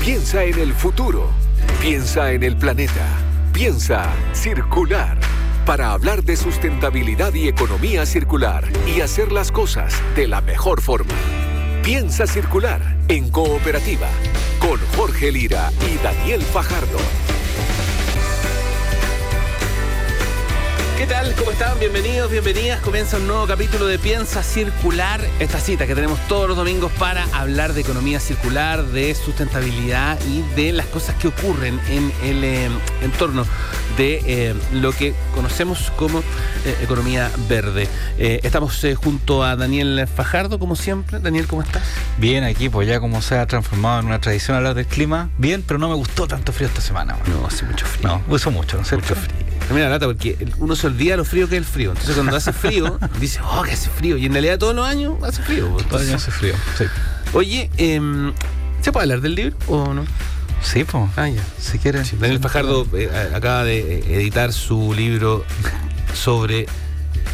Piensa en el futuro. Piensa en el planeta. Piensa circular. Para hablar de sustentabilidad y economía circular y hacer las cosas de la mejor forma. Piensa circular en cooperativa con Jorge Lira y Daniel Fajardo. ¿Qué tal? ¿Cómo están? Bienvenidos, bienvenidas. Comienza un nuevo capítulo de Piensa Circular. Esta cita que tenemos todos los domingos para hablar de economía circular, de sustentabilidad y de las cosas que ocurren en el eh, entorno de eh, lo que conocemos como eh, economía verde. estamos junto a Daniel Fajardo, como siempre. Daniel, ¿cómo estás? Bien, aquí pues ya como se ha transformado en una tradición hablar del clima. Bien, pero no me gustó tanto frío esta semana. No, hace mucho frío. No, uso mucho, ¿no sé. Mucho frío. Mira, lata, porque uno se olvida lo frío que es el frío. Entonces, cuando hace frío, dice, oh, que hace frío. Y en realidad, todos los años hace frío. Todos los años hace frío, sí. Oye, eh, ¿se puede hablar del libro o no? Sí, pues. Ah, ya. Si quieren. Daniel Fajardo eh, acaba de eh, editar su libro sobre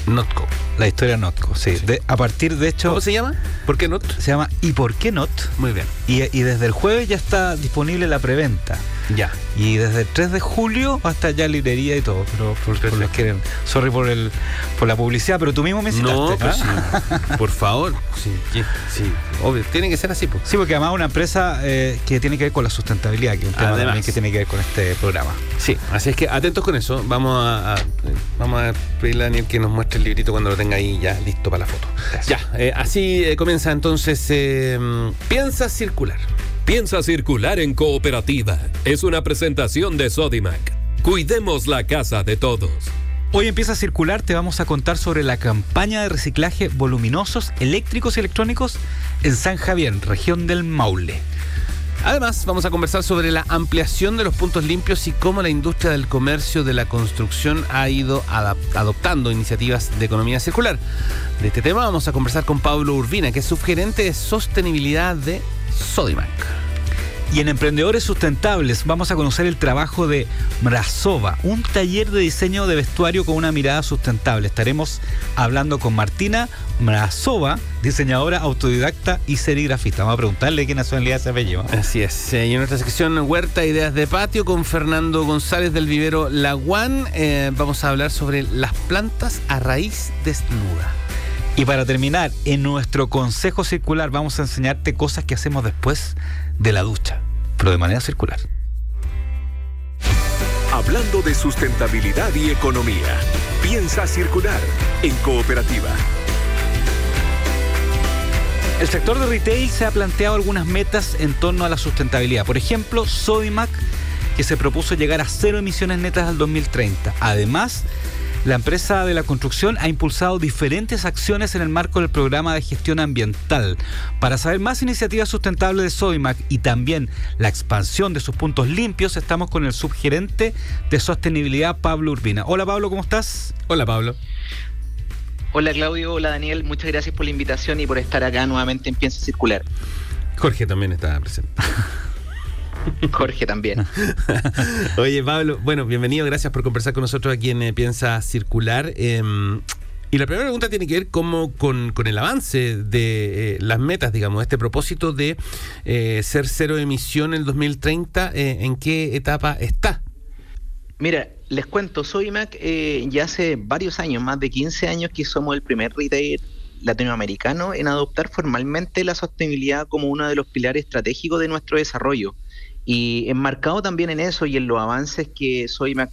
Notco. La historia Notco, sí. Sí. De- a partir, de hecho, ¿Cómo se llama? ¿Por qué Not? se llama ¿Y por qué Not? Muy bien. Y, y desde el jueves ya está disponible la preventa. Ya. Y desde el 3 de julio hasta ya librería y todo, pero por, por los que sorry por el por la publicidad, pero tú mismo me citaste. No, pues ¿ah? sí. Por favor. Sí, sí. Obvio. Tiene que ser así, pues. Sí, porque además es una empresa eh, que tiene que ver con la sustentabilidad, que es un tema Además. también que tiene que ver con este programa. Sí, así es que atentos con eso. Vamos a, a- vamos a pedirle a Daniel que nos muestre el librito cuando lo tenga ahí ya listo para la foto. Eso. Ya, eh, así eh, comienza entonces eh, Piensa Circular. Piensa circular en cooperativa. Es una presentación de Sodimac. Cuidemos la casa de todos. Hoy empieza a circular, te vamos a contar sobre la campaña de reciclaje voluminosos eléctricos y electrónicos en San Javier, región del Maule. Además, vamos a conversar sobre la ampliación de los puntos limpios y cómo la industria del comercio de la construcción ha ido adoptando iniciativas de economía circular. De este tema vamos a conversar con Pablo Urbina, que es subgerente de sostenibilidad de Sodimac. Y en Emprendedores Sustentables vamos a conocer el trabajo de Mrazova, un taller de diseño de vestuario con una mirada sustentable. Estaremos hablando con Martina Mrazova, diseñadora autodidacta y serigrafista. Vamos a preguntarle qué nacionalidad se apellido. Así es. Eh, y en nuestra sección Huerta Ideas de Patio con Fernando González del vivero Laguán eh, vamos a hablar sobre las plantas a raíz desnuda. Y para terminar, en nuestro consejo circular vamos a enseñarte cosas que hacemos después de la ducha, pero de manera circular. Hablando de sustentabilidad y economía. Piensa circular en cooperativa. El sector de retail se ha planteado algunas metas en torno a la sustentabilidad. Por ejemplo, Sodimac, que se propuso llegar a cero emisiones netas al 2030. Además, la empresa de la construcción ha impulsado diferentes acciones en el marco del programa de gestión ambiental. Para saber más iniciativas sustentables de Sodimac y también la expansión de sus puntos limpios, estamos con el subgerente de sostenibilidad, Pablo Urbina. Hola Pablo, ¿cómo estás? Hola Pablo. Hola Claudio, hola Daniel, muchas gracias por la invitación y por estar acá nuevamente en Piensa Circular. Jorge también está presente. Jorge también. Oye, Pablo, bueno, bienvenido, gracias por conversar con nosotros aquí en eh, Piensa Circular. Eh, y la primera pregunta tiene que ver cómo, con, con el avance de eh, las metas, digamos, este propósito de eh, ser cero emisión en el 2030, eh, ¿en qué etapa está? Mira, les cuento, soy Mac eh, ya hace varios años, más de 15 años que somos el primer retail latinoamericano en adoptar formalmente la sostenibilidad como uno de los pilares estratégicos de nuestro desarrollo. Y enmarcado también en eso y en los avances que Soymac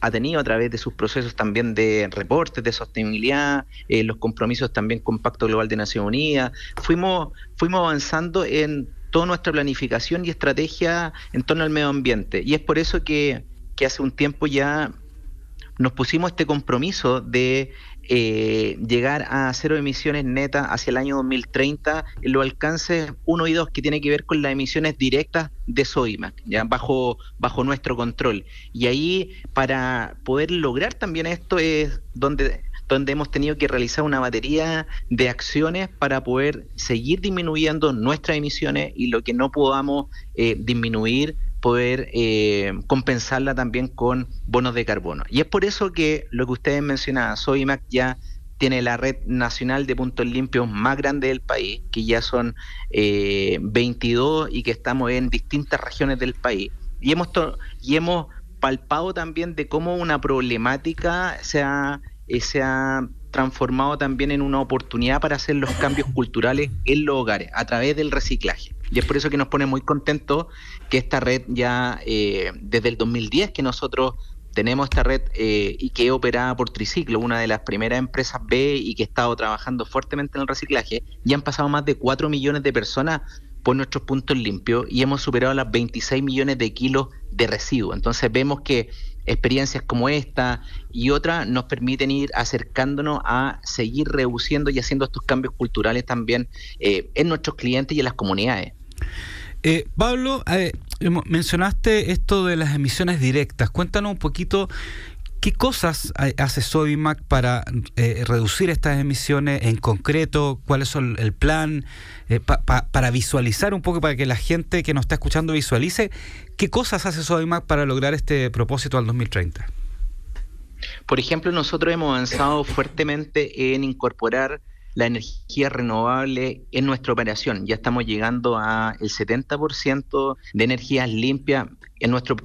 ha tenido a través de sus procesos también de reportes de sostenibilidad, eh, los compromisos también con Pacto Global de Naciones Unidas, fuimos, fuimos avanzando en toda nuestra planificación y estrategia en torno al medio ambiente. Y es por eso que, que hace un tiempo ya nos pusimos este compromiso de eh, llegar a cero emisiones netas hacia el año 2030 en los alcances 1 y 2 que tiene que ver con las emisiones directas de Sodimac, ya bajo, bajo nuestro control. Y ahí para poder lograr también esto es donde donde hemos tenido que realizar una batería de acciones para poder seguir disminuyendo nuestras emisiones y lo que no podamos eh, disminuir poder eh, compensarla también con bonos de carbono. Y es por eso que lo que ustedes mencionaban, Sodimac ya tiene la red nacional de puntos limpios más grande del país, que ya son eh, 22 y que estamos en distintas regiones del país. Y hemos, y hemos palpado también de cómo una problemática se ha, eh, se ha transformado también en una oportunidad para hacer los cambios culturales en los hogares a través del reciclaje. Y es por eso que nos pone muy contentos que esta red ya eh, desde el 2010 que nosotros tenemos esta red eh, y que es operada por Triciclo, una de las primeras empresas B y que ha estado trabajando fuertemente en el reciclaje, ya han pasado más de 4 millones de personas por nuestros puntos limpios y hemos superado las 26 millones de kilos de residuos. Entonces vemos que experiencias como esta y otras nos permiten ir acercándonos a seguir reduciendo y haciendo estos cambios culturales también eh, en nuestros clientes y en las comunidades. Eh, Pablo, eh, mencionaste esto de las emisiones directas. Cuéntanos un poquito qué cosas hace Sodimac para eh, reducir estas emisiones en concreto, cuál es el plan, para visualizar un poco, para que la gente que nos está escuchando visualice, qué cosas hace Sodimac para lograr este propósito al 2030. Por ejemplo, nosotros hemos avanzado fuertemente en incorporar la energía renovable en nuestra operación. Ya estamos llegando a el 70% de energías limpias en nuestra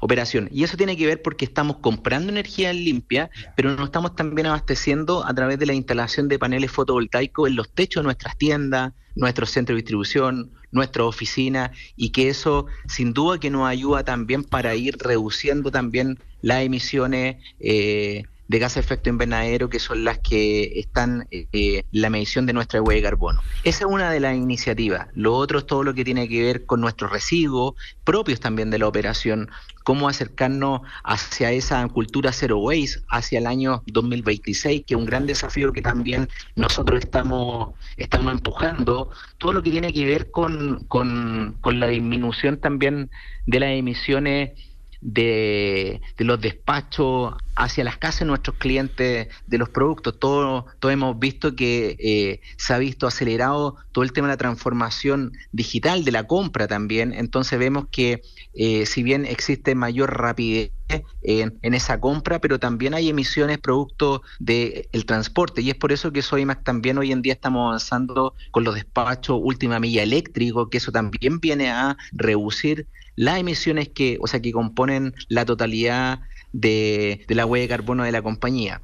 operación. Y eso tiene que ver porque estamos comprando energía limpia, pero nos estamos también abasteciendo a través de la instalación de paneles fotovoltaicos en los techos de nuestras tiendas, nuestros centros de distribución, nuestras oficinas, y que eso sin duda que nos ayuda también para ir reduciendo también las emisiones. Eh, de gas de efecto invernadero, que son las que están eh, la medición de nuestra huella de carbono. Esa es una de las iniciativas. Lo otro es todo lo que tiene que ver con nuestros residuos propios también de la operación, cómo acercarnos hacia esa cultura zero waste hacia el año 2026, que es un gran desafío que también nosotros estamos, estamos empujando, todo lo que tiene que ver con, con, con la disminución también de las emisiones de, los despachos hacia las casas de nuestros clientes de los productos. Todos todo hemos visto que eh, se ha visto acelerado todo el tema de la transformación digital de la compra también. Entonces vemos que eh, si bien existe mayor rapidez en, esa compra, pero también hay emisiones producto del transporte y es por eso que Soymac también hoy en día estamos avanzando con los despachos última milla eléctrico, que eso también viene a reducir las emisiones que, o sea, que componen la totalidad de, de la huella de carbono de la compañía.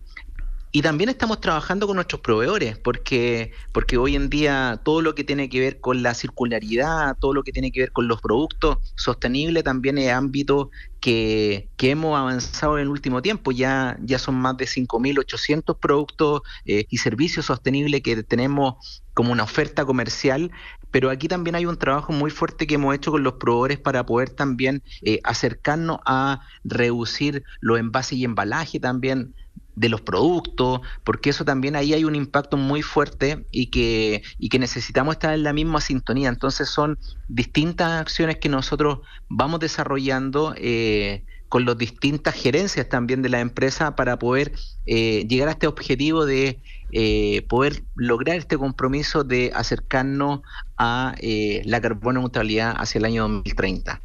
Y también estamos trabajando con nuestros proveedores, porque, porque hoy en día todo lo que tiene que ver con la circularidad, todo lo que tiene que ver con los productos sostenibles, también es ámbito que, que hemos avanzado en el último tiempo. Ya, ya son más de 5.800 productos eh, y servicios sostenibles que tenemos como una oferta comercial pero aquí también hay un trabajo muy fuerte que hemos hecho con los proveedores para poder también eh, acercarnos a reducir los envases y embalaje también de los productos, porque eso también ahí hay un impacto muy fuerte y que, y que necesitamos estar en la misma sintonía. Entonces son distintas acciones que nosotros vamos desarrollando eh, con las distintas gerencias también de la empresa para poder eh, llegar a este objetivo de eh, poder lograr este compromiso de acercarnos a la carbono neutralidad hacia el año 2030.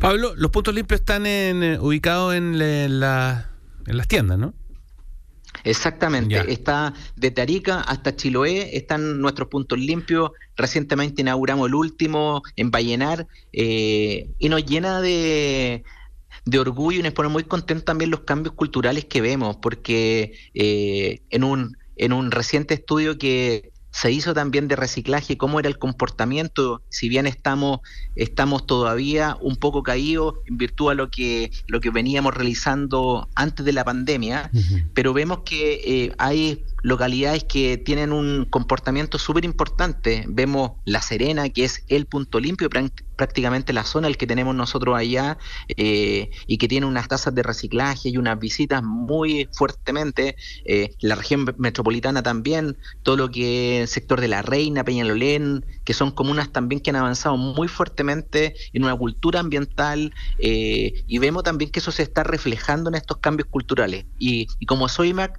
Pablo, los puntos limpios están en, ubicados en, en las tiendas, ¿no? Exactamente, está de Tarica hasta Chiloé, están nuestros puntos limpios. Recientemente inauguramos el último en Vallenar eh, y nos llena de, de orgullo y nos pone muy contentos también los cambios culturales que vemos, porque eh, en, un, en un reciente estudio que se hizo también de reciclaje, cómo era el comportamiento, si bien estamos, estamos todavía un poco caídos en virtud a lo que, lo que veníamos realizando antes de la pandemia, pero vemos que eh, hay localidades que tienen un comportamiento súper importante. Vemos La Serena, que es el punto limpio, prácticamente la zona el que tenemos nosotros allá, eh, y que tiene unas tasas de reciclaje y unas visitas muy fuertemente. Eh, la región metropolitana también, todo lo que el sector de La Reina, Peñalolén, que son comunas también que han avanzado muy fuertemente en una cultura ambiental, eh, y vemos también que eso se está reflejando en estos cambios culturales. Y, y como SOIMAC,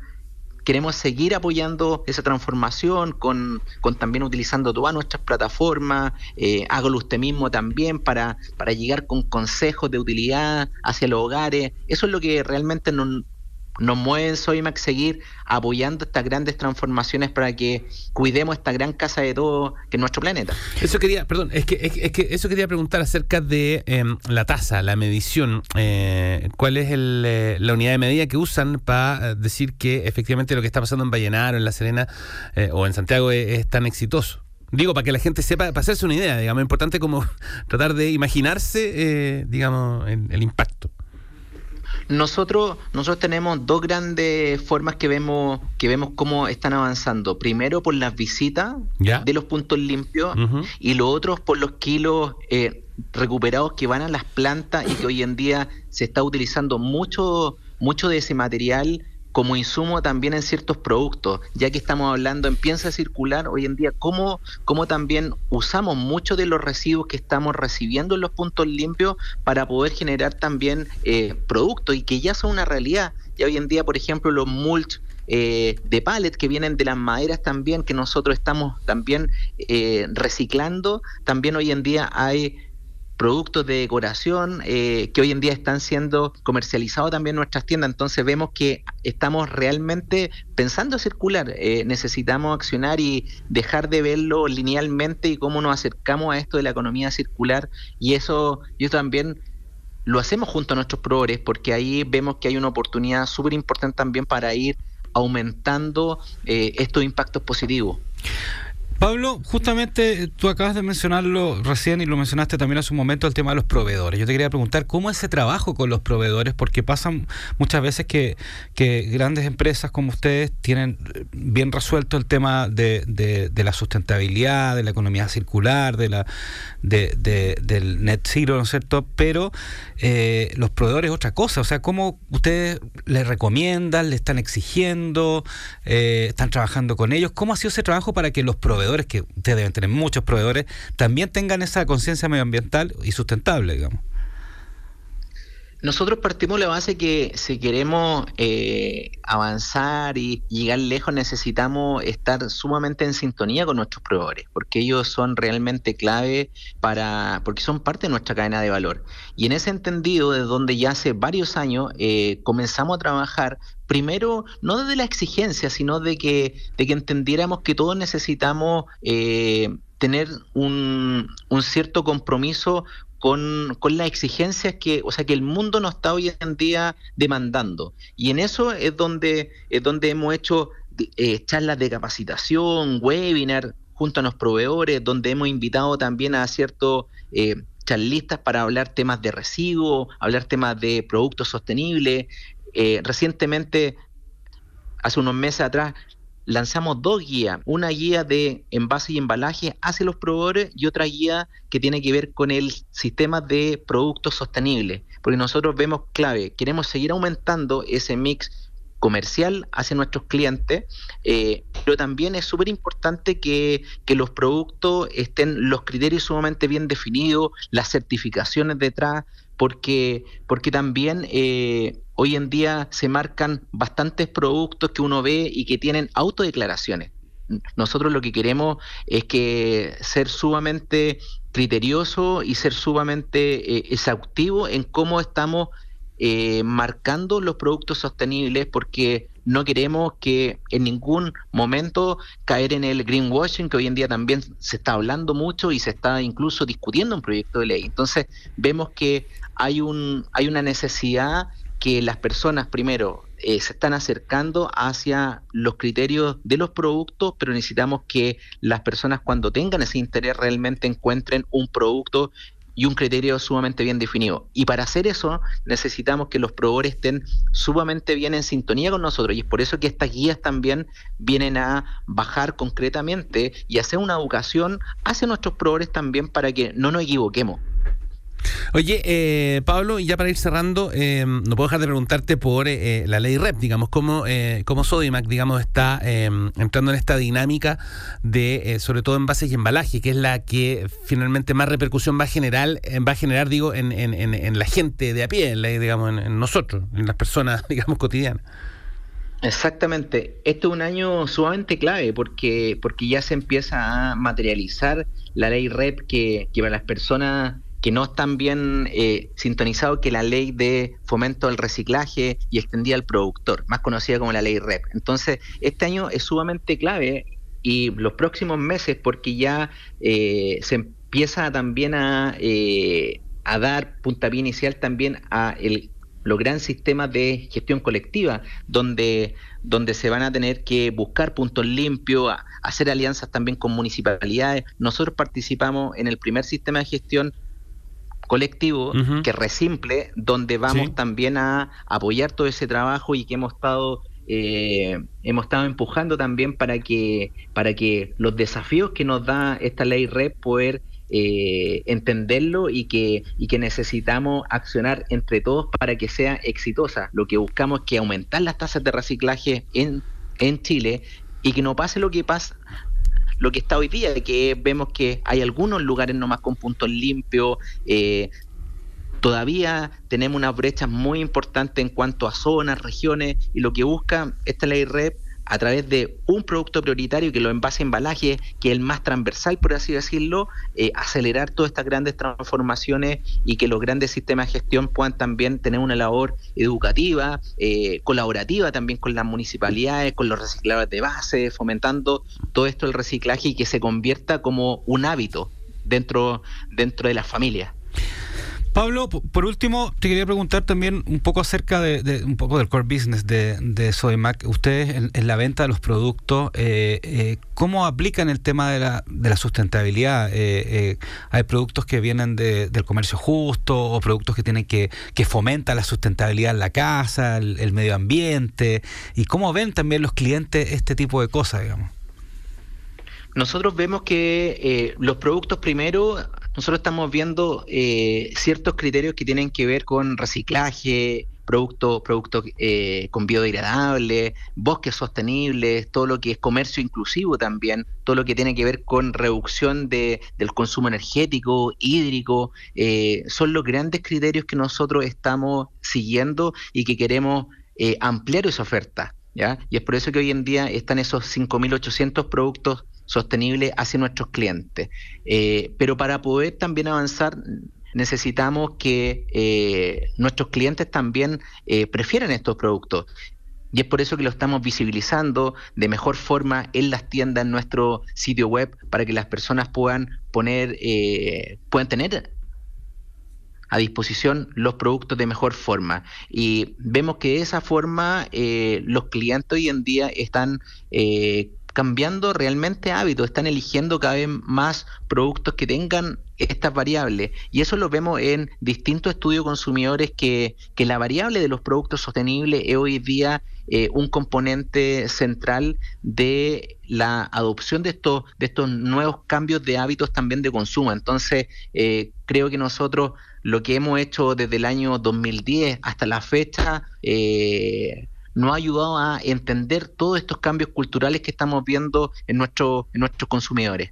queremos seguir apoyando esa transformación con, también utilizando todas nuestras plataformas, eh, hágalo usted mismo también para, para llegar con consejos de utilidad hacia los hogares. Eso es lo que realmente nos, nos mueve Soymac seguir apoyando estas grandes transformaciones para que cuidemos esta gran casa de todo que es nuestro planeta. Eso quería, perdón, es que, es, que eso quería preguntar acerca de em, la tasa, la medición. Eh, ¿Cuál es eh, la unidad de medida que usan para eh, decir que efectivamente lo que está pasando en Vallenar o en La Serena o en Santiago es, tan exitoso? Digo, para que la gente sepa, para hacerse una idea, digamos, importante como tratar de imaginarse, digamos, el impacto. Nosotros, nosotros tenemos dos grandes formas que vemos, que vemos cómo están avanzando. Primero por las visitas de los puntos limpios y lo otro por los kilos eh, recuperados que van a las plantas y que hoy en día se está utilizando mucho, mucho de ese material como insumo también en ciertos productos, ya que estamos hablando en piensa circular hoy en día, cómo, cómo también usamos muchos de los residuos que estamos recibiendo en los puntos limpios para poder generar también eh, productos y que ya son una realidad. Ya hoy en día, por ejemplo, los mulch eh, de pallet que vienen de las maderas también, que nosotros estamos también eh, reciclando, también hoy en día hay productos de decoración eh, que hoy en día están siendo comercializados también en nuestras tiendas. Entonces vemos que estamos realmente pensando circular. Eh, necesitamos accionar y dejar de verlo linealmente y cómo nos acercamos a esto de la economía circular. Y eso yo también lo hacemos junto a nuestros proveedores porque ahí vemos que hay una oportunidad súper importante también para ir aumentando eh, estos impactos positivos. Pablo, justamente eh, tú acabas de mencionarlo recién y lo mencionaste también hace un momento el tema de los proveedores. Yo te quería preguntar cómo es ese trabajo con los proveedores, porque pasan muchas veces que, grandes empresas como ustedes tienen eh, bien resuelto el tema de, de, la sustentabilidad, de la economía circular, de la de, del net zero, ¿no es cierto? Pero eh, los proveedores es otra cosa. O sea, ¿cómo ustedes les recomiendan, le están exigiendo, están trabajando con ellos? ¿Cómo ha sido ese trabajo para que los proveedores que ustedes deben tener muchos proveedores, también tengan esa conciencia medioambiental y sustentable, digamos. Nosotros partimos de la base que si queremos eh, avanzar y llegar lejos necesitamos estar sumamente en sintonía con nuestros proveedores, porque ellos son realmente clave para, porque son parte de nuestra cadena de valor. Y en ese entendido, de donde ya hace varios años eh, comenzamos a trabajar primero, no desde la exigencia, sino de que, de que entendiéramos que todos necesitamos eh, tener un, un, cierto compromiso con, con, las exigencias que, o sea, que el mundo nos está hoy en día demandando. Y en eso es donde, es donde hemos hecho eh, charlas de capacitación, webinar junto a los proveedores, donde hemos invitado también a ciertos eh, charlistas para hablar temas de residuos, hablar temas de productos sostenibles. Eh, recientemente, hace unos meses atrás, lanzamos dos guías, una guía de envase y embalaje hacia los proveedores y otra guía que tiene que ver con el sistema de productos sostenibles, porque nosotros vemos clave, queremos seguir aumentando ese mix comercial hacia nuestros clientes, eh, pero también es súper importante que, que, los productos estén los criterios sumamente bien definidos, las certificaciones detrás, porque, porque también eh, hoy en día se marcan bastantes productos que uno ve y que tienen autodeclaraciones. Nosotros lo que queremos es que ser sumamente criterioso y ser sumamente eh, exhaustivo en cómo estamos eh, marcando los productos sostenibles porque no queremos que en ningún momento caer en el greenwashing, que hoy en día también se está hablando mucho y se está incluso discutiendo un proyecto de ley. Entonces vemos que hay, un, hay una necesidad que las personas primero eh, se están acercando hacia los criterios de los productos, pero necesitamos que las personas cuando tengan ese interés realmente encuentren un producto y un criterio sumamente bien definido. Y para hacer eso necesitamos que los proveedores estén sumamente bien en sintonía con nosotros y es por eso que estas guías también vienen a bajar concretamente y hacer una educación hacia nuestros proveedores también para que no nos equivoquemos. Oye, eh, Pablo, y ya para ir cerrando, eh, no puedo dejar de preguntarte por eh, la ley REP, digamos, cómo, eh, cómo Sodimac, digamos, está entrando en esta dinámica de, sobre todo envases y embalaje, que es la que finalmente más repercusión va a generar, va a generar, digo, en, en, en, la gente de a pie, en digamos, en, nosotros, en las personas, digamos, cotidianas. Exactamente. Este es un año sumamente clave porque, porque ya se empieza a materializar la ley REP que, que para las personas que no están bien eh, sintonizados que la ley de fomento del reciclaje y extendida al productor, más conocida como la ley REP. Entonces, este año es sumamente clave y los próximos meses porque ya eh, se empieza también a, eh, a dar puntapié inicial también a los grandes sistemas de gestión colectiva, donde, donde se van a tener que buscar puntos limpios, hacer alianzas también con municipalidades. Nosotros participamos en el primer sistema de gestión colectivo, que es Resimple, donde vamos también a apoyar todo ese trabajo y que hemos estado eh, hemos estado empujando también para que para que los desafíos que nos da esta ley red poder eh, entenderlo y que, y que necesitamos accionar entre todos para que sea exitosa. Lo que buscamos es que aumentar las tasas de reciclaje en, en Chile y que no pase lo que pasa lo que está hoy día, que vemos que hay algunos lugares nomás con puntos limpios, eh, todavía tenemos unas brechas muy importantes en cuanto a zonas, regiones, y lo que busca esta ley REP a través de un producto prioritario que lo envase embalaje, que es el más transversal, por así decirlo, eh, acelerar todas estas grandes transformaciones y que los grandes sistemas de gestión puedan también tener una labor educativa, eh, colaborativa también con las municipalidades, con los recicladores de base, fomentando todo esto el reciclaje y que se convierta como un hábito dentro, dentro de las familias. Pablo, por último, te quería preguntar también un poco acerca de, un poco del core business de, de Sodimac. Ustedes en, la venta de los productos, eh, eh, ¿cómo aplican el tema de la, de la sustentabilidad? Eh, ¿Hay productos que vienen del comercio justo o productos que tienen que, que fomentan la sustentabilidad en la casa, el medio ambiente? ¿Y cómo ven también los clientes este tipo de cosas, digamos? Nosotros vemos que los productos primero nosotros estamos viendo eh, ciertos criterios que tienen que ver con reciclaje, productos producto, eh, con biodegradable, bosques sostenibles, todo lo que es comercio inclusivo también, todo lo que tiene que ver con reducción de, del consumo energético, hídrico, eh, son los grandes criterios que nosotros estamos siguiendo y que queremos ampliar esa oferta. ¿ya? Y es por eso que hoy en día están esos 5.800 productos sostenible hacia nuestros clientes. Eh, pero para poder también avanzar necesitamos que eh, nuestros clientes también eh, prefieran estos productos. Y es por eso que lo estamos visibilizando de mejor forma en las tiendas, en nuestro sitio web, para que las personas puedan poner, puedan tener a disposición los productos de mejor forma. Y vemos que de esa forma los clientes hoy en día están cambiando realmente hábitos, están eligiendo cada vez más productos que tengan estas variables. Y eso lo vemos en distintos estudios consumidores que, que la variable de los productos sostenibles es hoy día eh, un componente central de la adopción de estos, de estos nuevos cambios de hábitos también de consumo. Entonces, eh, creo que nosotros lo que hemos hecho desde el año 2010 hasta la fecha, eh, nos ha ayudado a entender todos estos cambios culturales que estamos viendo en, nuestro, en nuestros consumidores.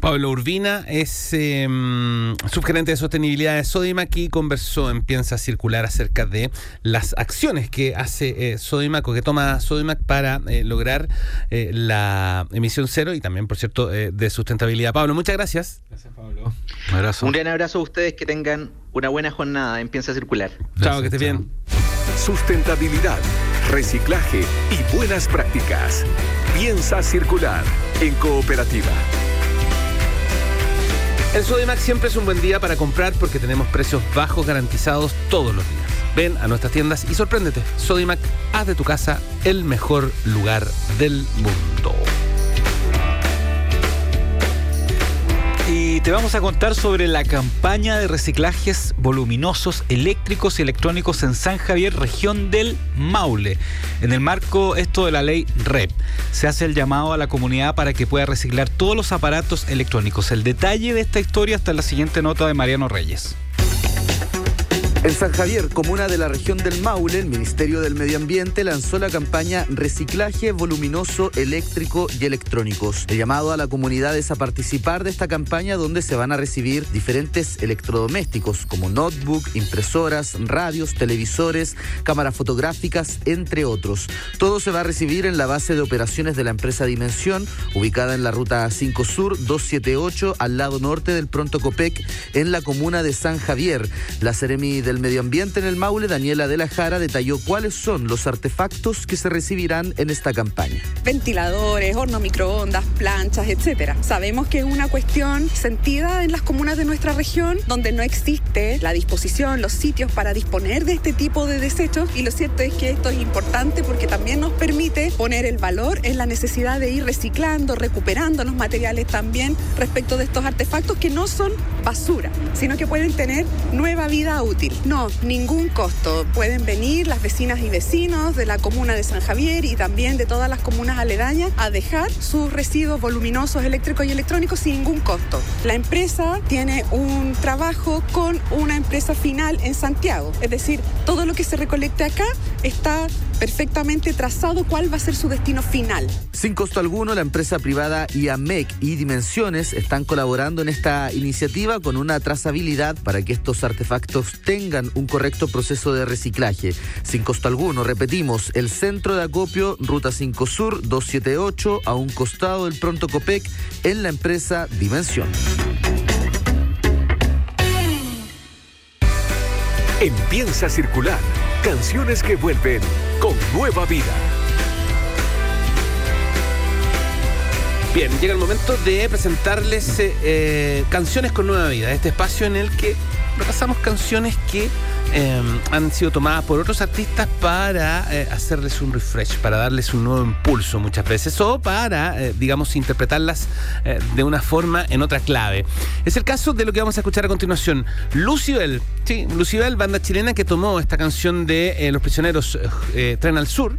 Pablo Urbina es em, subgerente de sostenibilidad de Sodimac y conversó en Piensa Circular acerca de las acciones que hace eh, Sodimac o que toma Sodimac para eh, lograr eh, la emisión cero y también, por cierto, de sustentabilidad. Pablo, muchas gracias. Gracias, Pablo. Un abrazo. Un gran abrazo a ustedes, que tengan una buena jornada en Piensa Circular. chao, que estés bien sustentabilidad, reciclaje y buenas prácticas. Piensa circular en cooperativa. El Sodimac siempre es un buen día para comprar porque tenemos precios bajos garantizados todos los días. Ven a nuestras tiendas y sorpréndete. Sodimac, haz de tu casa el mejor lugar del mundo. Y te vamos a contar sobre la campaña de reciclajes voluminosos eléctricos y electrónicos en San Javier, región del Maule. En el marco esto de la ley REP, se hace el llamado a la comunidad para que pueda reciclar todos los aparatos electrónicos. El detalle de esta historia está en la siguiente nota de Mariano Reyes. En San Javier, comuna de la región del Maule, el Ministerio del Medio Ambiente lanzó la campaña Reciclaje Voluminoso Eléctrico y Electrónicos. El llamado a la comunidad es a participar de esta campaña donde se van a recibir diferentes electrodomésticos como notebook, impresoras, radios, televisores, cámaras fotográficas, entre otros. Todo se va a recibir en la base de operaciones de la empresa Dimensión, ubicada en la ruta 5 Sur 278 al lado norte del Pronto Copec, en la comuna de San Javier. La Seremi del Medio Ambiente en el Maule, Daniela de la Jara, detalló cuáles son los artefactos que se recibirán en esta campaña. Ventiladores, horno microondas, planchas, etcétera. Sabemos que es una cuestión sentida en las comunas de nuestra región donde no existe la disposición, los sitios para disponer de este tipo de desechos y lo cierto es que esto es importante porque también nos permite poner el valor en la necesidad de ir reciclando, recuperando los materiales también respecto de estos artefactos que no son basura, sino que pueden tener nueva vida útil. No, ningún costo. Pueden venir las vecinas y vecinos de la comuna de San Javier y también de todas las comunas aledañas a dejar sus residuos voluminosos eléctricos y electrónicos sin ningún costo. La empresa tiene un trabajo con una empresa final en Santiago. Es decir, todo lo que se recolecte acá está perfectamente trazado cuál va a ser su destino final. Sin costo alguno, la empresa privada IAMEC y Dimensiones están colaborando en esta iniciativa con una trazabilidad para que estos artefactos tengan un correcto proceso de reciclaje. Sin costo alguno, repetimos, el centro de acopio Ruta 5 Sur 278 a un costado del Pronto Copec en la empresa Dimensión. Empieza a circular canciones que vuelven con nueva vida. Bien, llega el momento de presentarles eh, eh, canciones con nueva vida, este espacio en el que repasamos canciones que eh, han sido tomadas por otros artistas para eh, hacerles un refresh, para darles un nuevo impulso muchas veces o para, eh, digamos, interpretarlas de una forma en otra clave. Es el caso de lo que vamos a escuchar a continuación. Lucibel, sí, Lucibel, banda chilena que tomó esta canción de Los Prisioneros Tren al Sur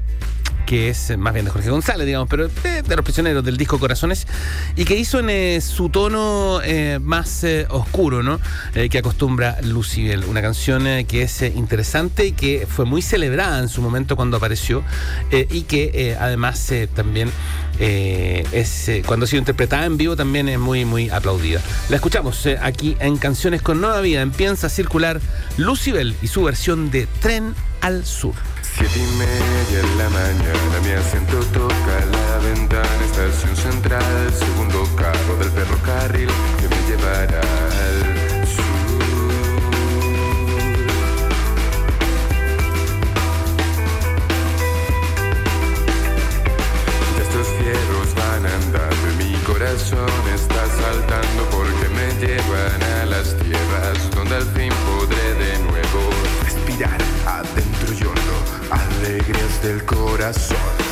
que es más bien de Jorge González, digamos, pero de, los prisioneros del disco Corazones, y que hizo en eh, su tono eh, más eh, oscuro, ¿no? que acostumbra Lucibel, una canción que es interesante y que fue muy celebrada en su momento cuando apareció, y que además también es cuando ha sido interpretada en vivo también es muy muy aplaudida. La escuchamos aquí en Canciones con Nueva Vida, empieza a circular Lucibel y su versión de Tren al Sur. Siete y media de la mañana, mi asiento toca la ventana, estación central, segundo carro del ferrocarril que me llevará al sur. Estos fieros van andando y mi corazón está saltando porque me llevan a las tierras donde al fin podré de nuevo respirar adentro alegres del corazón.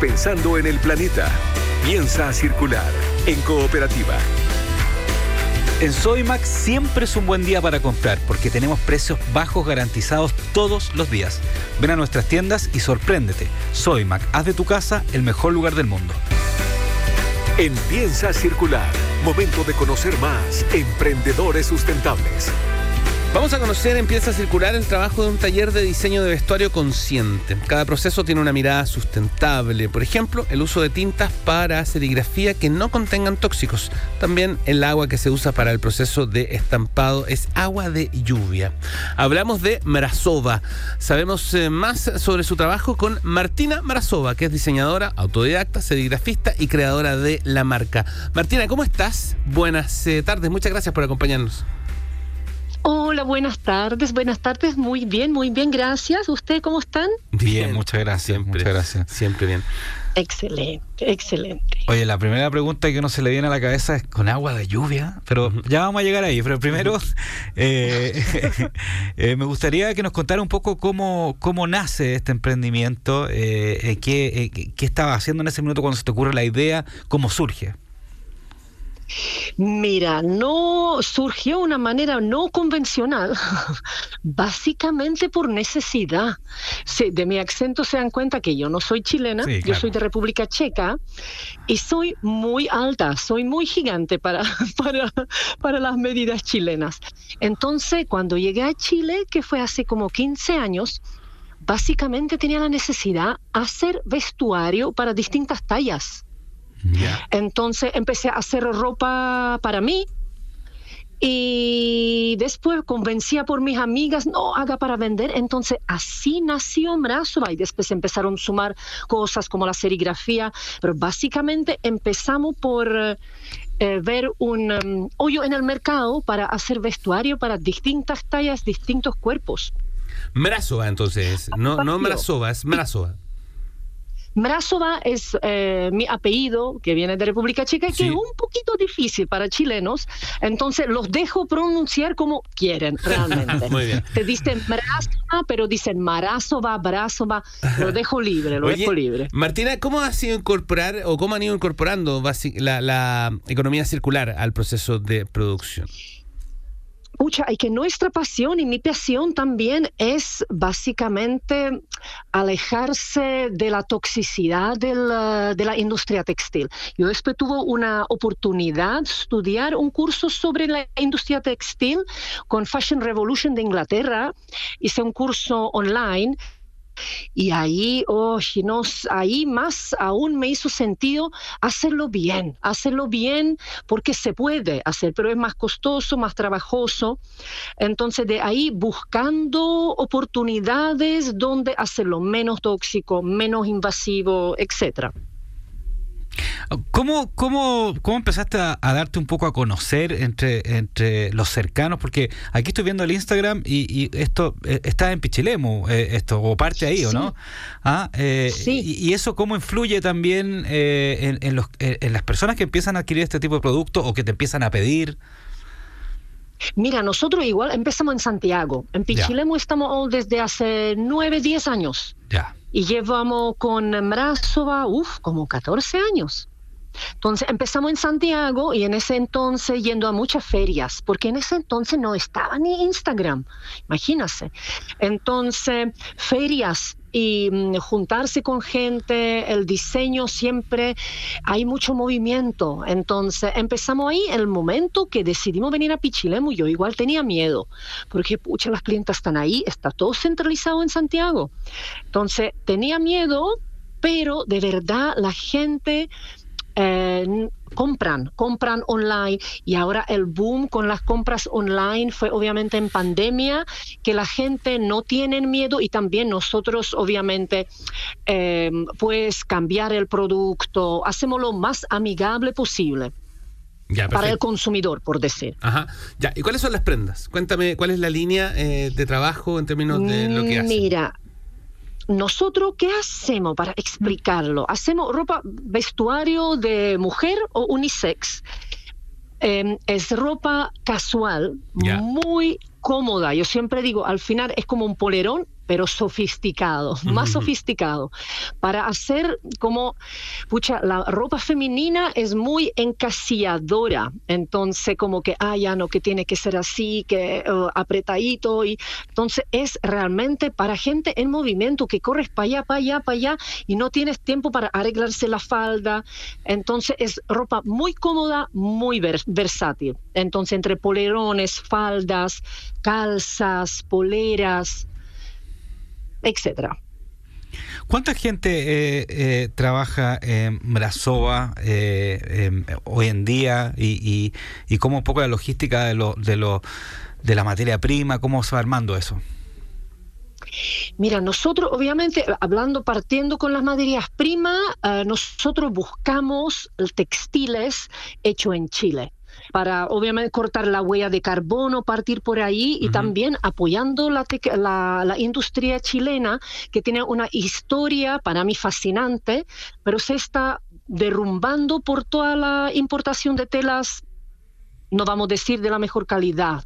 Pensando en el planeta. Piensa circular en cooperativa. En Sodimac siempre es un buen día para comprar porque tenemos precios bajos garantizados todos los días. Ven a nuestras tiendas y sorpréndete. Sodimac, haz de tu casa el mejor lugar del mundo. En Piensa Circular, momento de conocer más emprendedores sustentables. Vamos a conocer en Piensa Circular el trabajo de un taller de diseño de vestuario consciente. Cada proceso tiene una mirada sustentable. Por ejemplo, el uso de tintas para serigrafía que no contengan tóxicos. También el agua que se usa para el proceso de estampado es agua de lluvia. Hablamos de Marasova. Sabemos eh, más sobre su trabajo con Martina Marasova, que es diseñadora, autodidacta, serigrafista y creadora de la marca. Martina, ¿cómo estás? Buenas eh, tardes, muchas gracias por acompañarnos. Hola, buenas tardes, buenas tardes, muy bien, muy bien, gracias. ¿Usted cómo están? Bien, muchas gracias, Siempre, muchas gracias. Siempre bien. Excelente, excelente. Oye, la primera pregunta que uno se le viene a la cabeza es con agua de lluvia, pero ya vamos a llegar ahí. Pero primero, eh, eh, me gustaría que nos contara un poco cómo, cómo nace este emprendimiento, eh, eh, qué, eh, qué- qué estaba haciendo en ese minuto cuando se te ocurre la idea, cómo surge. Mira, no surgió de una manera no convencional, básicamente por necesidad. Sí, de mi acento se dan cuenta que yo no soy chilena, Sí, yo soy de República Checa y soy muy alta, soy muy gigante para, para, para las medidas chilenas. Entonces, cuando llegué a Chile, que fue hace como 15 años, básicamente tenía la necesidad de hacer vestuario para distintas tallas. Entonces empecé a hacer ropa para mí y después convencía por mis amigas, no, haga para vender. Entonces así nació Mrazova y después empezaron a sumar cosas como la serigrafía, pero básicamente empezamos por eh, eh, ver un um, hoyo en el mercado para hacer vestuario para distintas tallas, distintos cuerpos. Mrazova, entonces. No, no Mrazova, es Mrazova. Mrazova es eh, mi apellido, que viene de República Checa, Sí. que es un poquito difícil para chilenos, entonces los dejo pronunciar como quieren realmente. Muy bien. Te dicen Mrazova, pero dicen Marazova, Brazova, lo dejo libre, lo Oye, dejo libre. Martina, ¿cómo ha sido incorporar o cómo han ido incorporando la economía circular al proceso de producción? Pucha, y que nuestra pasión y mi pasión también es básicamente alejarse de la toxicidad del, eh, de la industria textil. Yo después tuve una oportunidad de estudiar un curso sobre la industria textil con Fashion Revolution de Inglaterra. Hice un curso online y ahí, oh, y nos- ahí más aún me hizo sentido hacerlo bien, hacerlo bien porque se puede hacer, pero es más costoso, más trabajoso. Entonces, de ahí buscando oportunidades donde hacerlo menos tóxico, menos invasivo, etcétera. ¿Cómo, cómo, cómo empezaste a, a darte un poco a conocer entre, entre los cercanos? Porque aquí estoy viendo el Instagram y, y esto eh, está en Pichilemu, eh, esto, o parte ahí, ¿o Sí. no? Ah, eh, Sí. y, y eso cómo influye también eh, en, en los, en- las personas que empiezan a adquirir este tipo de productos o que te empiezan a pedir? Mira, nosotros igual empezamos en Santiago. En Pichilemu estamos desde hace nueve, diez años. Ya. Y llevamos con Mrazova, uff, como 14 años. Entonces empezamos en Santiago y en ese entonces yendo a muchas ferias, porque en ese entonces no estaba ni Instagram, imagínense. Entonces, ferias y mm, juntarse con gente, el diseño siempre, hay mucho movimiento. Entonces empezamos ahí, el momento que decidimos venir a Pichilemu, yo igual tenía miedo, porque pucha, las clientas están ahí, está todo centralizado en Santiago. Entonces tenía miedo, pero de verdad la gente eh, compran, compran online y ahora el boom con las compras online fue obviamente en pandemia, que la gente no tiene miedo y también nosotros obviamente eh, pues cambiar el producto, hacemos lo más amigable posible Ya, para el consumidor, por decir. Ajá. Ya, ¿y cuáles son las prendas? Cuéntame, ¿cuál es la línea eh, de trabajo en términos de lo que hacen? Mira, nosotros, ¿qué hacemos para explicarlo? Hacemos ropa, vestuario de mujer o unisex. Eh, es ropa casual, muy cómoda. Yo siempre digo, al final es como un polerón pero sofisticado, más sofisticado, para hacer como, pucha, la ropa femenina es muy encasilladora, entonces como que, ah, ya no, que tiene que ser así, que uh, apretadito, y entonces es realmente para gente en movimiento que corres para allá, para allá, para allá, y no tienes tiempo para arreglarse la falda, entonces es ropa muy cómoda, muy versátil, entonces entre polerones, faldas, calzas, poleras, etcétera. ¿Cuánta gente eh, eh, trabaja en Brasova eh, em, hoy en día y, y, cómo un poco la logística de, lo, de, lo, de la materia prima, cómo se va armando eso? Mira, nosotros obviamente, hablando, partiendo con las materias primas, nosotros buscamos textiles hechos en Chile para obviamente cortar la huella de carbono, partir por ahí y también apoyando la, la, industria chilena que tiene una historia para mí fascinante, pero se está derrumbando por toda la importación de telas, no vamos a decir de la mejor calidad.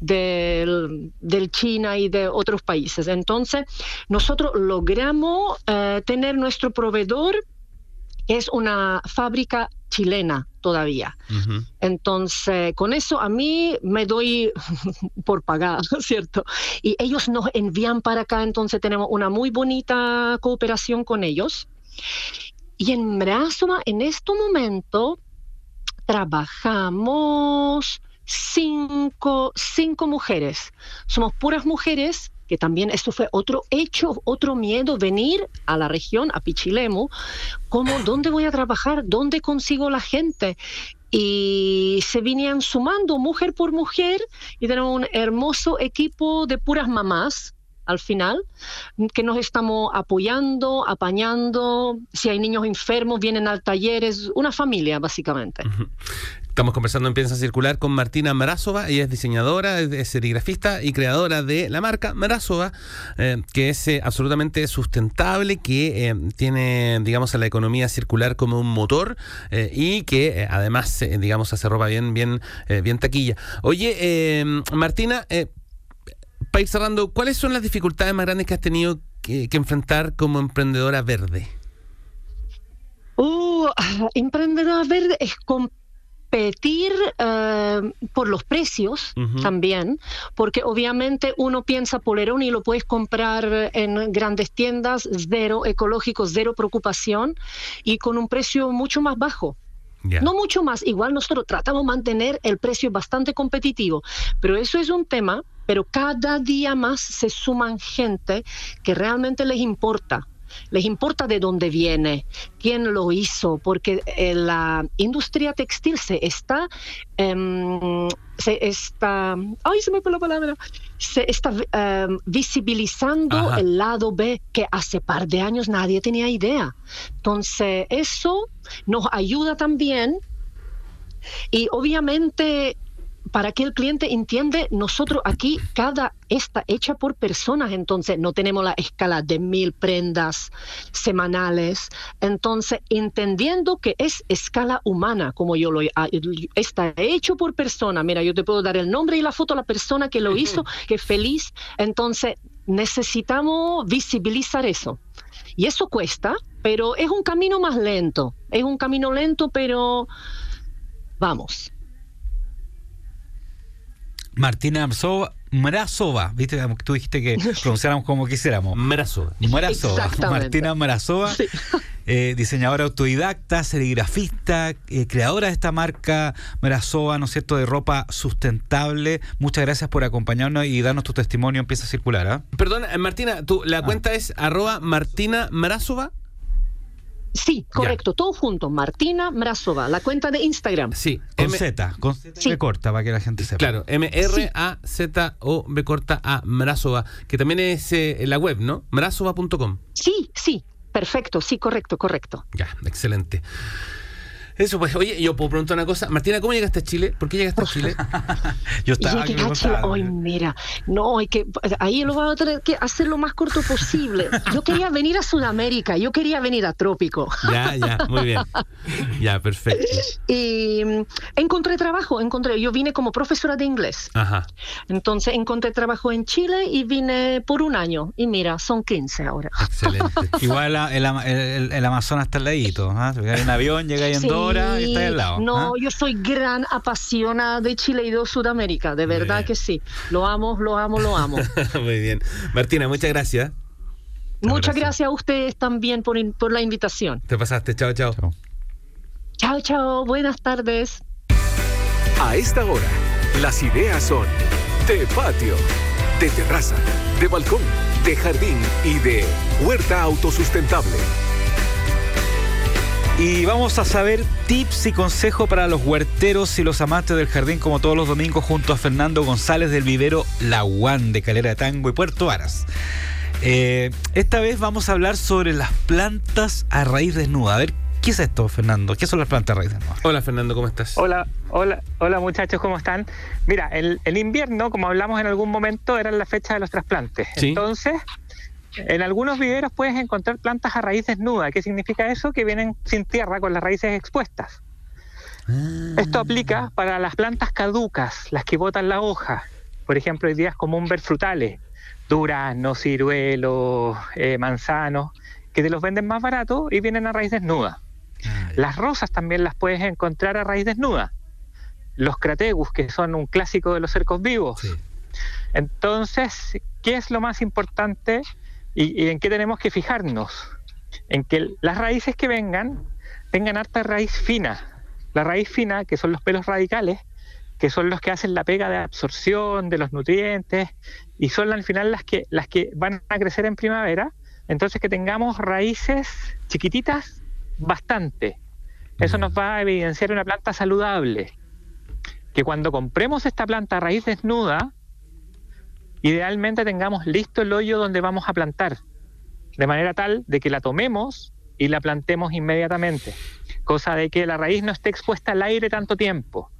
Del, China y de otros países. Entonces, nosotros logramos eh, tener nuestro proveedor es una fábrica chilena todavía. Entonces, con eso a mí me doy por pagar, ¿cierto? Y ellos nos envían para acá, entonces tenemos una muy bonita cooperación con ellos. Y en Brasoma, en este momento, trabajamos cinco, cinco mujeres. Somos puras mujeres que también esto fue otro hecho, otro miedo, venir a la región, a Pichilemu, como dónde voy a trabajar, dónde consigo la gente. Y se venían sumando mujer por mujer y tenemos un hermoso equipo de puras mamás al final, que nos estamos apoyando, apañando. Si hay niños enfermos, vienen al taller, es una familia básicamente. Estamos conversando en Piensa Circular con Martina Marasova, ella es diseñadora, es serigrafista y creadora de la marca Marasova, eh, que es eh, absolutamente sustentable, que eh, tiene, digamos, a la economía circular como un motor y que además, digamos, hace ropa bien, bien, bien taquilla. Oye, Martina, para ir cerrando, ¿cuáles son las dificultades más grandes que has tenido que, enfrentar como emprendedora verde? Uh, emprendedora verde es complicado competir eh, por los precios también, porque obviamente uno piensa polerón y lo puedes comprar en grandes tiendas, cero ecológico, cero preocupación y con un precio mucho más bajo. No mucho más, igual nosotros tratamos de mantener el precio bastante competitivo, pero eso es un tema, pero cada día más se suman gente que realmente les importa les importa de dónde viene, quién lo hizo, porque eh, la industria textil se está, em, se está, ay, se me fue la palabra, se está em, visibilizando el lado B que hace par de años nadie tenía idea. Entonces, eso nos ayuda también y obviamente para que el cliente entiende, nosotros aquí cada está hecha por personas, entonces no tenemos la escala de mil prendas semanales, entonces entendiendo que es escala humana, como yo lo ah, está hecho por persona, mira, yo te puedo dar el nombre y la foto de la persona que lo hizo, que feliz, entonces necesitamos visibilizar eso. Y eso cuesta, pero es un camino más lento, es un camino lento, pero vamos. Martina Mrazova, viste, tú dijiste que pronunciáramos como quisiéramos. Mrazova. Mrazova. Martina Mrazova, eh, diseñadora autodidacta, serigrafista, eh, creadora de esta marca Mrazova, ¿no es cierto?, de ropa sustentable. Muchas gracias por acompañarnos y darnos tu testimonio en Pieza Circular. ¿ah? Perdón, eh, Martina, ¿tú, ¿la ah. cuenta es arroba Martina Mrazova? Sí, correcto, todo junto. Martina Mrazova, la cuenta de Instagram. Sí, con Z, con Z corta para que la gente sepa. Claro, M-R-A-Z-O-B corta A Mrazova, que también es eh, la web, ¿no? Mrazova.com. Sí, sí, perfecto, sí, correcto, correcto. Ya, excelente. Eso, pues, oye, yo puedo preguntar una cosa. Martina, ¿cómo llegaste a Chile? ¿Por qué llegaste a Chile? Yo estaba Llegué a Chile. Ay, mira, no, hay que, ahí lo vamos a tener que hacer lo más corto posible. Yo quería venir a Sudamérica, yo quería venir a Trópico. ya, ya, muy bien. Ya, perfecto. Y mm, encontré trabajo, encontré, yo vine como profesora de inglés. Ajá. Entonces encontré trabajo en Chile y vine por un año. Y mira, son 15 ahora. Excelente. Igual la- el, Ama- el- el- el Amazonas está al ladito. ¿ah? Llegáis en avión, llegáis en Sí, dos horas y estáis al lado. No, ¿ah? yo soy gran apasionada de Chile y de Sudamérica, de verdad bien. que sí. Lo amo, lo amo, lo amo. muy bien. Martina, muchas gracias. Muchas gracias. gracias a ustedes también por, in- por la invitación. Te pasaste. Chao. Chao. Chao, chao, buenas tardes. A esta hora, las ideas son de patio, de terraza, de balcón, de jardín y de huerta autosustentable. Y vamos a saber tips y consejos para los huerteros y los amantes del jardín, como todos los domingos, junto a Fernando González del vivero La Guan de Calera de Tango y Puerto Varas. Eh, esta vez vamos a hablar sobre las plantas a raíz desnuda. A ver, ¿qué es esto, Fernando? ¿Qué son las plantas a raíz desnuda? Hola, Fernando, ¿cómo estás? Hola, hola, hola muchachos, ¿cómo están? Mira, el, el invierno, como hablamos en algún momento, era la fecha de los trasplantes. Sí. Entonces, en algunos viveros puedes encontrar plantas a raíz desnuda. ¿Qué significa eso? Que vienen sin tierra, con las raíces expuestas. Esto aplica para las plantas caducas, las que botan la hoja. Por ejemplo, hoy día es común ver frutales, durazno, ciruelo, eh, manzanos, que te los venden más barato y vienen a raíz desnuda. Las rosas también las puedes encontrar a raíz desnuda. Los crategus, que son un clásico de los cercos vivos. Sí. Entonces, ¿qué es lo más importante y, en qué tenemos que fijarnos? En que las raíces que vengan tengan harta raíz fina. La raíz fina, que son los pelos radicales, que son los que hacen la pega de absorción de los nutrientes y son al final las que, las que van a crecer en primavera. Entonces, que tengamos raíces chiquititas bastante. Eso nos va a evidenciar una planta saludable. Que cuando compremos esta planta raíz desnuda, idealmente tengamos listo el hoyo donde vamos a plantar, de manera tal de que la tomemos y la plantemos inmediatamente, cosa de que la raíz no esté expuesta al aire tanto tiempo.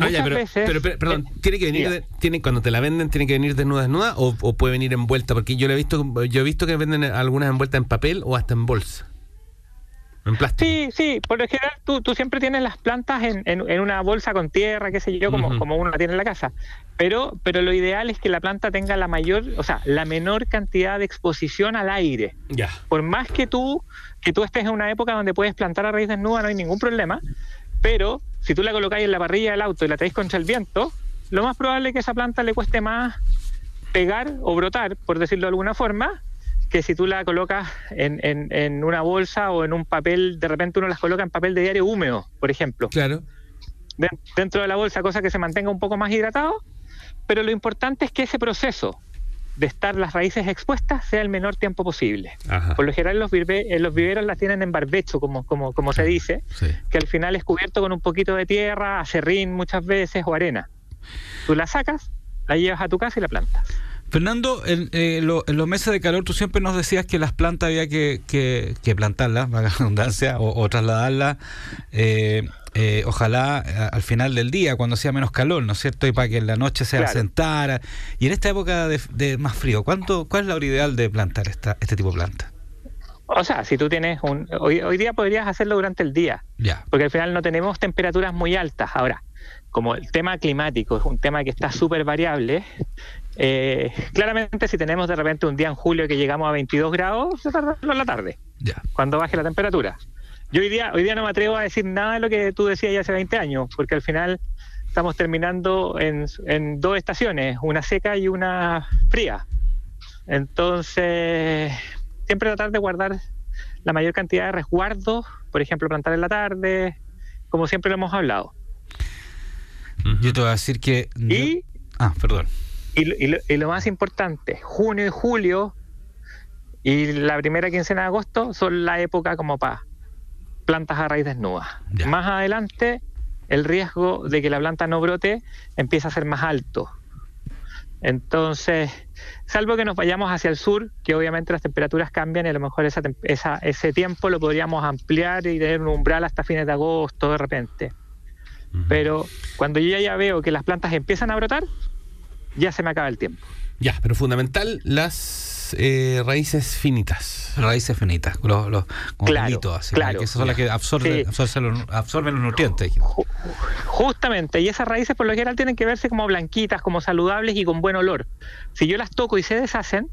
Oye, Muchas pero, veces- pero, pero, perdón, tiene que venir, de- tiene, cuando te la venden, tiene que venir desnuda, desnuda o, o puede venir envuelta, porque yo lo he visto, yo he visto que venden algunas envueltas en papel o hasta en bolsa, en plástico. Sí, sí, por lo general tú, tú siempre tienes las plantas en, en- en una bolsa con tierra, qué sé yo, como, como uno la tiene en la casa. Pero, pero lo ideal es que la planta tenga la mayor, o sea, la menor cantidad de exposición al aire. Ya. Por más que tú, que tú estés en una época donde puedes plantar a raíz desnuda, no hay ningún problema. Pero si tú la colocáis en la parrilla del auto y la traéis contra el viento, lo más probable es que esa planta le cueste más pegar o brotar, por decirlo de alguna forma, que si tú la colocas en, en- en una bolsa o en un papel, de repente uno las coloca en papel de diario húmedo, por ejemplo, Claro. de- dentro de la bolsa, cosa que se mantenga un poco más hidratado, pero lo importante es que ese proceso de estar las raíces expuestas sea el menor tiempo posible. Ajá. Por lo general los, vive- eh, los viveros las tienen en barbecho, como, como, como se dice, Sí. que al final es cubierto con un poquito de tierra, acerrín muchas veces o arena. Tú la sacas, la llevas a tu casa y la plantas. Fernando, en, eh, lo- en los meses de calor tú siempre nos decías que las plantas había que, que, que plantarlas, la redundancia, o, o trasladarlas, eh, eh, ojalá a- al final del día, cuando hacía menos calor, ¿no es cierto? Y para que en la noche se Claro. asentara. Y en esta época de, de más frío, ¿cuánto, ¿cuál es la hora ideal de plantar esta, este tipo de planta? O sea, si tú tienes un... Hoy, hoy día podrías hacerlo durante el día, Ya. porque al final no tenemos temperaturas muy altas. Ahora, como el tema climático es un tema que está súper variable, eh, claramente si tenemos de repente un día en julio que llegamos a 22 grados, se tarda en la tarde, Ya. cuando baje la temperatura. Yo hoy día, hoy día no me atrevo a decir nada de lo que tú decías ya hace 20 años, porque al final estamos terminando en, en dos estaciones, una seca y una fría. Entonces, siempre tratar de guardar la mayor cantidad de resguardos, por ejemplo, plantar en la tarde, como siempre lo hemos hablado. Yo te voy a decir que... Y, Ah, perdón. Y, lo- y lo, y lo más importante, junio y julio y la primera quincena de agosto son la época como para plantas a raíz desnuda. Ya. Más adelante, el riesgo de que la planta no brote empieza a ser más alto. Entonces, salvo que nos vayamos hacia el sur, que obviamente las temperaturas cambian y a lo mejor esa, esa, ese tiempo lo podríamos ampliar y tener un umbral hasta fines de agosto de repente. Pero cuando yo ya veo que las plantas empiezan a brotar, ya se me acaba el tiempo. Ya, pero fundamental las eh, raíces finitas. Raíces finitas, los, los Claro, así, claro. que esas son las que absorben, Sí. absorben, los, absorben los nutrientes. Ju- Justamente, y esas raíces por lo general tienen que verse como blanquitas, como saludables y con buen olor. Si yo las toco y se deshacen,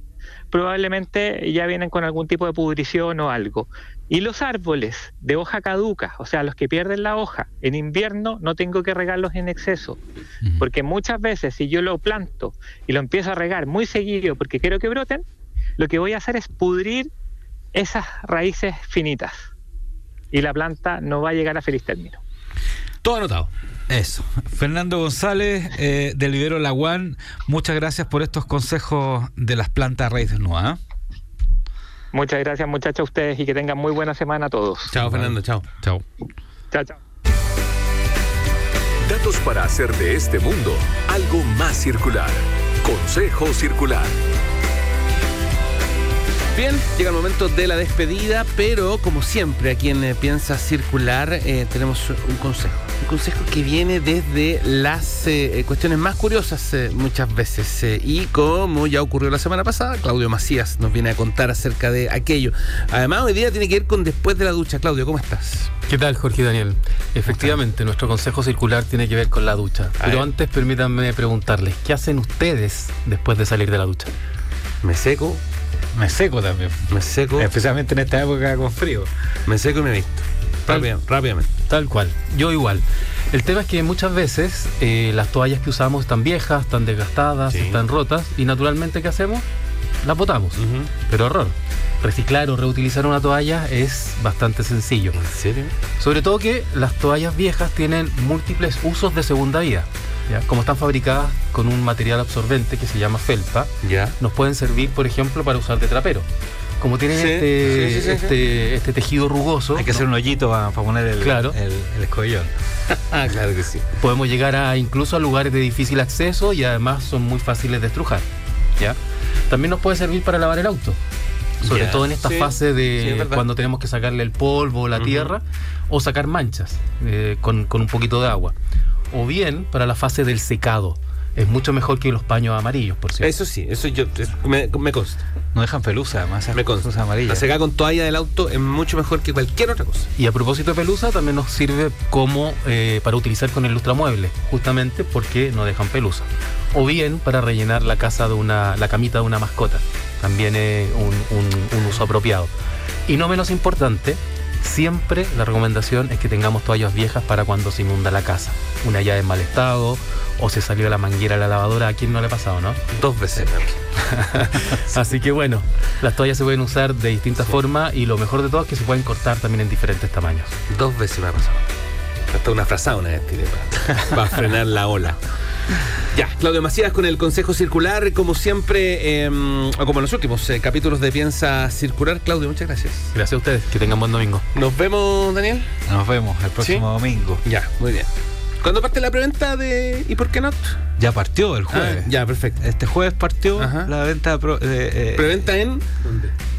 probablemente ya vienen con algún tipo de pudrición o algo. Y los árboles de hoja caduca, o sea, los que pierden la hoja, en invierno no tengo que regarlos en exceso, porque muchas veces si yo lo planto y lo empiezo a regar muy seguido porque quiero que broten, lo que voy a hacer es pudrir esas raíces finitas y la planta no va a llegar a feliz término. Todo anotado. Eso. Fernando González, eh, del Vivero Laguán, muchas gracias por estos consejos de las plantas raíz desnuda. ¿eh? Muchas gracias muchachos a ustedes y que tengan muy buena semana a todos. Chao, Fernando, chao. Chao. Chao, chao. Datos para hacer de este mundo algo más circular. Consejo Circular. Bien, llega el momento de la despedida, pero como siempre, aquí en eh, Piensa Circular eh, tenemos un consejo. Un consejo que viene desde las eh, cuestiones más curiosas muchas veces. y como ya ocurrió la semana pasada, Claudio Macías nos viene a contar acerca de aquello. Además, hoy día tiene que ver con después de la ducha. Claudio, ¿cómo estás? ¿Qué tal, Jorge y Daniel? Efectivamente, nuestro consejo circular tiene que ver con la ducha. A Pero ver. antes permítanme preguntarles, ¿qué hacen ustedes después de salir de la ducha? Me seco, Me seco también. me seco, Especialmente en esta época con frío. me seco y me visto. Rápidamente. Tal cual, yo igual. El tema es que muchas veces eh, las toallas que usamos están viejas, están desgastadas, Sí. están rotas y naturalmente ¿qué hacemos? Las botamos. Pero error. Reciclar o reutilizar una toalla es bastante sencillo. ¿En serio? Sobre todo que las toallas viejas tienen múltiples usos de segunda vida. ¿Ya? Como están fabricadas con un material absorbente que se llama felpa, Ya. nos pueden servir, por ejemplo, para usar de trapero. Como tienen Sí, este, sí, sí, sí, sí. este, este tejido rugoso, Hay que hacer un hoyito para, poner el, Claro. el, el escollón. Ah, claro que sí. podemos llegar a incluso a lugares de difícil acceso y además son muy fáciles de estrujar. ¿ya? También nos puede servir para lavar el auto. Sobre todo en esta Sí, fase sí, de verdad. cuando tenemos que sacarle el polvo, la tierra, o sacar manchas eh, con, con un poquito de agua. O bien para la fase del secado. Es mucho mejor que los paños amarillos, por cierto. Eso sí, eso yo es- me, me consta. No dejan pelusa, además. Me consta. pelusas amarillas. La secada con toalla del auto es mucho mejor que cualquier otra cosa. Y a propósito de pelusa, también nos sirve como eh, para utilizar con el lustramueble, justamente porque no dejan pelusa. O bien para rellenar la casa de una, la camita de una mascota. También es un, un- un uso apropiado. Y no menos importante, siempre la recomendación es que tengamos toallas viejas para cuando se inunda la casa. Una llave en mal estado o se salió la manguera de la lavadora, a quien no le ha pasado, ¿no? Dos veces. Así que bueno, las toallas se pueden usar de distintas formas y lo mejor de todo es que se pueden cortar también en diferentes tamaños. Dos veces me ha pasado. Hasta una frazada una vez tiré para, para frenar la ola. Ya, Claudio Macías con el Consejo Circular, como siempre, eh, o como en los últimos eh, capítulos de Piensa Circular. Claudio, muchas gracias. Gracias a ustedes, que tengan buen domingo. Nos vemos, Daniel. Nos vemos el próximo domingo. Ya, muy bien. ¿Cuándo parte la preventa de ¿Y por qué no? Ya partió el jueves. Ah, ya, perfecto. Este jueves partió Ajá. la venta pro- eh, eh, ¿Preventa en?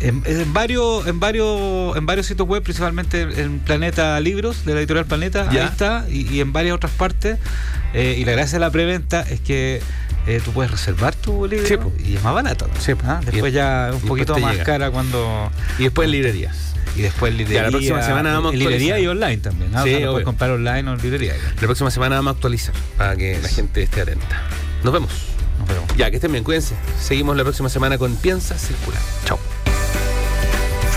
En, en varios, en varios, en varios sitios web, principalmente en Planeta Libros, de la editorial Planeta, Ya. ahí está, y, y en varias otras partes. Eh, y la gracia de la preventa es que eh, tú puedes reservar tu libro Sí, y es más barato. Ah, Después Y- ya un poquito más llega. cara cuando. Y después en librerías. Y después en librería. la próxima semana vamos a librería y online también. ¿no? O Sí, sea, puedes comprar online o en librería. La próxima semana vamos a actualizar para que la gente esté atenta. Nos vemos. Nos vemos. Ya, que estén bien, cuídense. Seguimos la próxima semana con Piensa Circular. Chao.